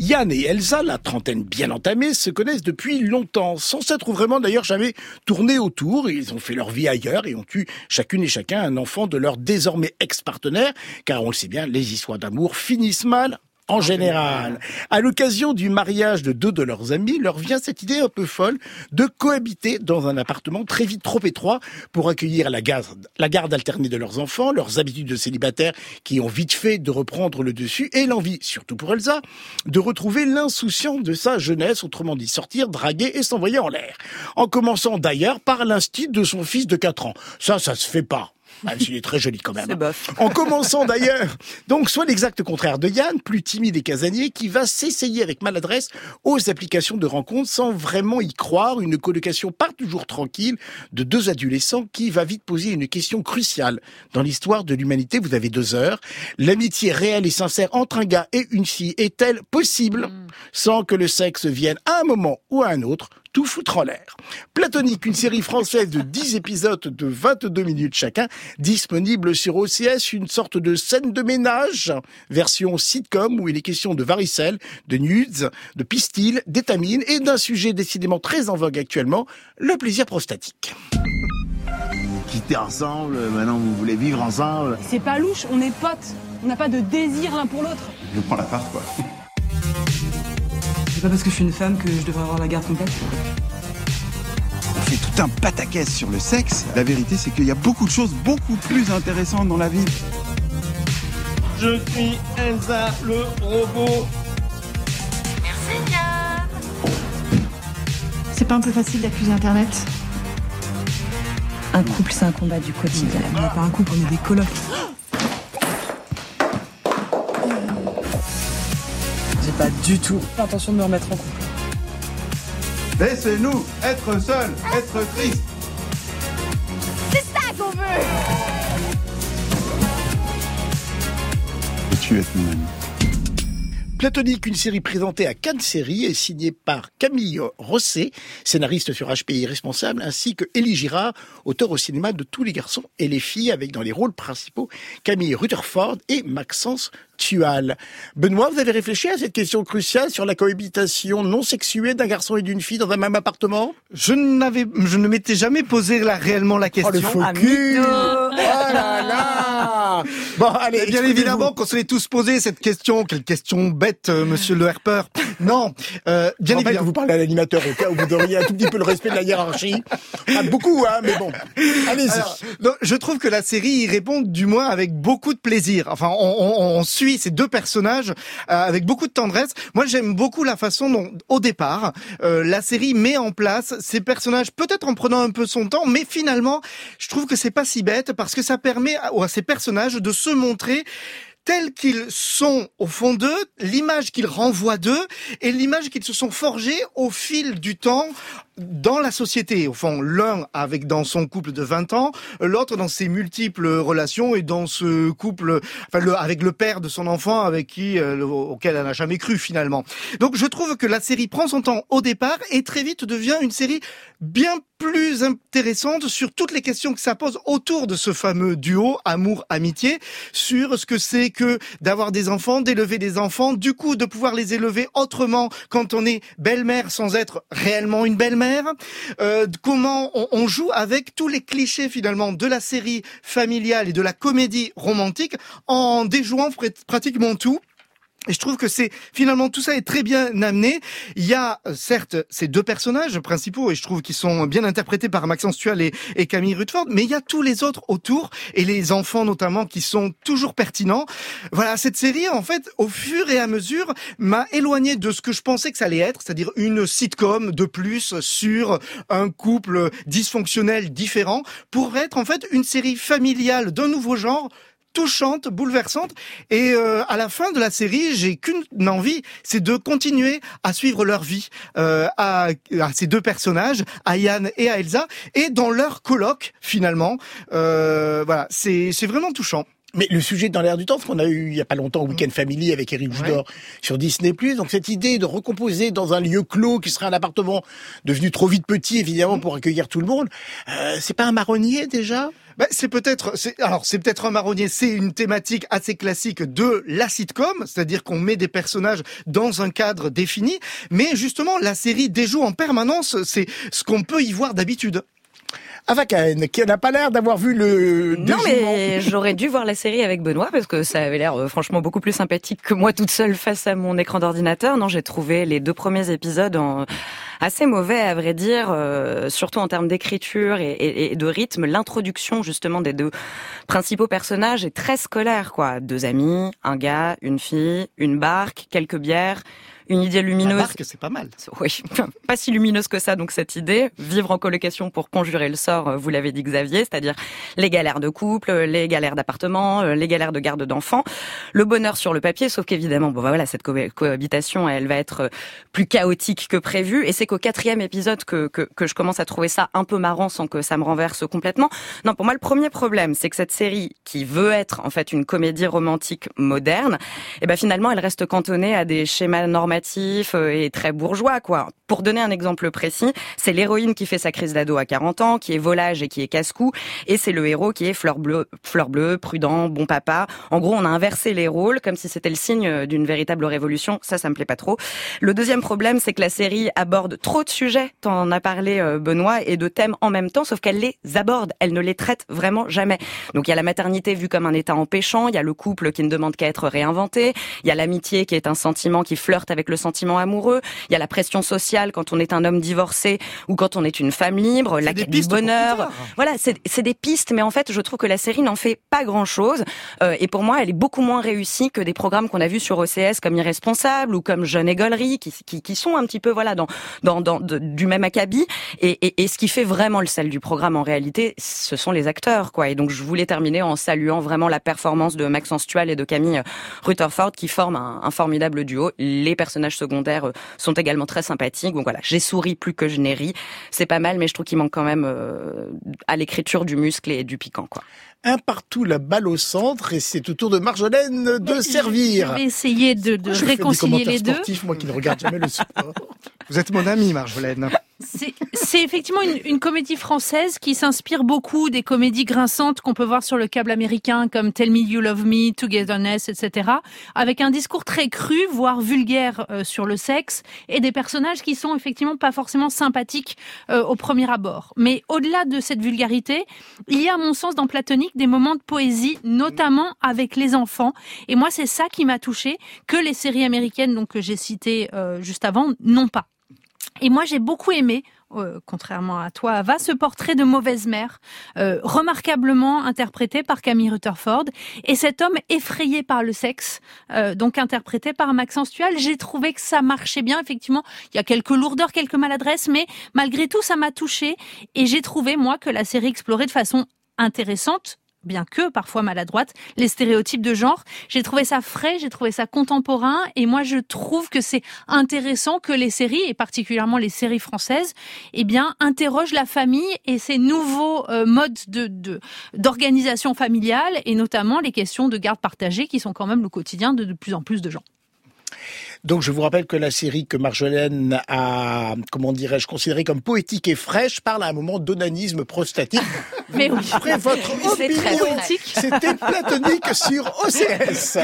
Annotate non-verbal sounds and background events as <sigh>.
Yann et Elsa, la trentaine bien entamée, se connaissent depuis longtemps, sans s'être vraiment d'ailleurs jamais tournés autour. Ils ont fait leur vie ailleurs et ont eu chacune et chacun un enfant de leur désormais ex-partenaire, car on le sait bien, les histoires d'amour finissent mal en général. À l'occasion du mariage de deux de leurs amis, leur vient cette idée un peu folle de cohabiter dans un appartement très vite trop étroit pour accueillir la garde, alternée de leurs enfants, leurs habitudes de célibataires qui ont vite fait de reprendre le dessus et l'envie, surtout pour Elsa, de retrouver l'insouciance de sa jeunesse, autrement dit sortir, draguer et s'envoyer en l'air. En commençant d'ailleurs par l'instinct de son fils de 4 ans. Ça, ça se fait pas. Ah, il est très joli quand même. <laughs> En commençant d'ailleurs, donc soit l'exact contraire de Yann, plus timide et casanier, qui va s'essayer avec maladresse aux applications de rencontres sans vraiment y croire, une colocation pas toujours tranquille de deux adolescents qui va vite poser une question cruciale. Dans l'histoire de l'humanité, vous avez deux heures. L'amitié réelle et sincère entre un gars et une fille est-elle possible mm. sans que le sexe vienne à un moment ou à un autre tout foutre en l'air. Platonique, une série française de 10 épisodes de 22 minutes chacun, disponible sur OCS, une sorte de scène de ménage, version sitcom où il est question de varicelle, de nudes, de pistils, d'étamines et d'un sujet décidément très en vogue actuellement, le plaisir prostatique quitter ensemble, maintenant vous voulez vivre ensemble? C'est pas louche, on est potes. On n'a pas de désir l'un pour l'autre. Je prends la part, quoi. C'est pas parce que je suis une femme que je devrais avoir la garde complète. On fait tout un pataquès sur le sexe. La vérité, c'est qu'il y a beaucoup de choses beaucoup plus intéressantes dans la vie. Je suis Elsa le robot. Merci Yann. C'est pas un peu facile d'accuser Internet? Un couple, c'est un combat du quotidien. On n'est pas un couple, on est des colocs. Pas du tout l'intention de me remettre en couple. Laissez-nous être seuls, être tristes. C'est ça qu'on veut tu es mon ami Platonique, une série présentée à Cannes Série et signée par Camille Rosset, scénariste sur HPI responsable, ainsi que Elie Girard, auteur au cinéma de Tous les garçons et les filles, avec dans les rôles principaux Camille Rutherford et Maxence Tual. Benoît, vous avez réfléchi à cette question cruciale sur la cohabitation non sexuée d'un garçon et d'une fille dans un même appartement? Je n'avais, je ne m'étais jamais posé là réellement la question. Oh, le faux cul Oh là là Bon, allez, bien évidemment qu'on se l'est tous posé cette question. Quelle question bête, euh, monsieur le herpeur. Non, euh, bien évidemment. vous parlez à l'animateur au cas où vous devriez un tout petit peu le respect de la hiérarchie. Pas beaucoup, hein, mais bon. Allez-y. Je trouve que la série y répond du moins avec beaucoup de plaisir. Enfin, on, on, on suit ces deux personnages euh, avec beaucoup de tendresse. Moi, j'aime beaucoup la façon dont, au départ, euh, la série met en place ces personnages, peut-être en prenant un peu son temps, mais finalement, je trouve que c'est pas si bête parce que ça permet à, à ces personnages de se montrer tels qu'ils sont au fond d'eux, l'image qu'ils renvoient d'eux et l'image qu'ils se sont forgés au fil du temps dans la société. Au fond, l'un avec dans son couple de 20 ans, l'autre dans ses multiples relations et dans ce couple, enfin, le, avec le père de son enfant avec qui, euh, auquel elle n'a jamais cru finalement. Donc, je trouve que la série prend son temps au départ et très vite devient une série bien plus intéressante sur toutes les questions que ça pose autour de ce fameux duo amour-amitié, sur ce que c'est que d'avoir des enfants, d'élever des enfants, du coup de pouvoir les élever autrement quand on est belle-mère sans être réellement une belle-mère, euh, comment on, on joue avec tous les clichés finalement de la série familiale et de la comédie romantique en déjouant pratiquement tout. Et je trouve que c'est finalement tout ça est très bien amené. Il y a euh, certes ces deux personnages principaux et je trouve qu'ils sont bien interprétés par Maxence Tual et, et, Camille Rutford, mais il y a tous les autres autour et les enfants notamment qui sont toujours pertinents. Voilà, cette série en fait au fur et à mesure m'a éloigné de ce que je pensais que ça allait être, c'est-à-dire une sitcom de plus sur un couple dysfonctionnel différent pour être en fait une série familiale d'un nouveau genre touchante, bouleversante. Et euh, à la fin de la série, j'ai qu'une envie, c'est de continuer à suivre leur vie euh, à, ces deux personnages, à Yann et à Elsa, et dans leur colloque finalement. Euh, voilà, c'est c'est vraiment touchant. Mais le sujet dans l'air du temps, ce qu'on a eu il y a pas longtemps, Weekend Family avec Eric Judor sur Disney+. Donc cette idée de recomposer dans un lieu clos qui serait un appartement devenu trop vite petit, évidemment, pour accueillir tout le monde, euh, c'est pas un marronnier déjà? Bah, c'est peut-être, c'est, alors c'est peut-être un marronnier. C'est une thématique assez classique de la sitcom, c'est-à-dire qu'on met des personnages dans un cadre défini. Mais justement, la série déjoue en permanence. C'est ce qu'on peut y voir d'habitude. Avakaen, qui n'a pas l'air d'avoir vu le Non, mais j'aurais dû voir la série avec Benoît parce que ça avait l'air euh, franchement beaucoup plus sympathique que moi toute seule face à mon écran d'ordinateur. Non, j'ai trouvé les deux premiers épisodes en assez mauvais à vrai dire, euh, surtout en termes d'écriture et, et- et de rythme. L'introduction justement des deux principaux personnages est très scolaire, quoi. Deux amis, un gars, une fille, une barque, quelques bières. Une idée lumineuse. marque, c'est pas mal. <laughs> Oui, pas si lumineuse que ça, donc cette idée. Vivre en colocation pour conjurer le sort, euh, vous l'avez dit Xavier, c'est-à-dire les galères de couple, les galères d'appartement, euh, les galères de garde d'enfants. Le bonheur sur le papier, sauf qu'évidemment, bon bah voilà, cette co- cohabitation, elle va être euh, plus chaotique que prévu. Et c'est qu'au quatrième épisode que, que, que je commence à trouver ça un peu marrant sans que ça me renverse complètement. Non, pour moi, le premier problème, c'est que cette série, qui veut être en fait une comédie romantique moderne, et ben finalement, elle reste cantonnée à des schémas normatifs euh, et très bourgeois, quoi. Pour donner un exemple précis, c'est l'héroïne qui fait sa crise d'ado à 40 ans, qui est volage et qui est casse-cou, et c'est le héros qui est fleur bleue, fleur bleue, prudent, bon papa. En gros, on a inversé les rôles comme si c'était le signe d'une véritable révolution. Ça, ça me plaît pas trop. Le deuxième problème, c'est que la série aborde trop de sujets, t'en as parlé euh, Benoît, et de thèmes en même temps, sauf qu'elle les aborde, elle ne les traite vraiment jamais. Donc il y a la maternité vue comme un état empêchant, il y a le couple qui ne demande qu'à être réinventé, il y a l'amitié qui est un sentiment qui flirte avec le sentiment amoureux, il y a la pression sociale quand on est un homme divorcé ou quand on est une femme libre, la quête du bonheur. Voilà, c'est c'est des pistes, mais en fait, je trouve que la série n'en fait pas grand-chose. Euh, et pour moi, elle est beaucoup moins réussie que des programmes qu'on a vus sur OCS comme Irresponsable ou comme Jeune Égolerie, qui, qui, qui sont un petit peu voilà dans, dans, dans de- du même acabit. Et, et, et ce qui fait vraiment le sel du programme, en réalité, ce sont les acteurs, quoi. Et donc, je voulais terminer en saluant vraiment la performance de Maxence Tual et de Camille Rutherford, qui forment un, un formidable duo. Les personnages secondaires euh, sont également très sympathiques. Donc voilà, j'ai souri plus que je n'ai ri. C'est pas mal, mais je trouve qu'il manque quand même euh, à l'écriture du muscle et du piquant, quoi. Un partout, la balle au centre, et c'est au tour de Marjolaine de servir. Je vais essayer de, de Je fais des réconcilier les deux. sportifs, moi qui ne regarde jamais le <laughs> sport? Vous êtes mon ami, Marjolaine. C'est effectivement une, une comédie française qui s'inspire beaucoup des comédies grinçantes qu'on peut voir sur le câble américain comme Tell Me You Love Me, Togetherness, etc. Avec un discours très cru, voire vulgaire euh, sur le sexe et des personnages qui sont effectivement pas forcément sympathiques euh, au premier abord. Mais au-delà de cette vulgarité, il y a à mon sens dans Platonique des moments de poésie, notamment avec les enfants. Et moi, c'est ça qui m'a touchée que les séries américaines donc que j'ai citées euh, juste avant n'ont pas. Et moi, j'ai beaucoup aimé, euh, contrairement à toi, Ava, ce portrait de mauvaise mère, euh, remarquablement interprété par Camille Rutherford, et cet homme effrayé par le sexe, euh, donc interprété par Maxence Tual. J'ai trouvé que ça marchait bien, effectivement. Il y a quelques lourdeurs, quelques maladresses, mais malgré tout, ça m'a touché, et j'ai trouvé, moi, que la série explorait de façon intéressante bien que parfois maladroite, les stéréotypes de genre. J'ai trouvé ça frais, j'ai trouvé ça contemporain, et moi je trouve que c'est intéressant que les séries, et particulièrement les séries françaises, eh bien interrogent la famille et ces nouveaux euh, modes de de- d'organisation familiale, et notamment les questions de garde partagée qui sont quand même le quotidien de de plus en plus de gens. Donc je vous rappelle que la série que Marjolaine a, comment dirais-je, considérée comme poétique et fraîche parle à un moment d'onanisme prostatique. <laughs> Mais oui. Après votre opinion, poétique. c'était platonique sur OCS.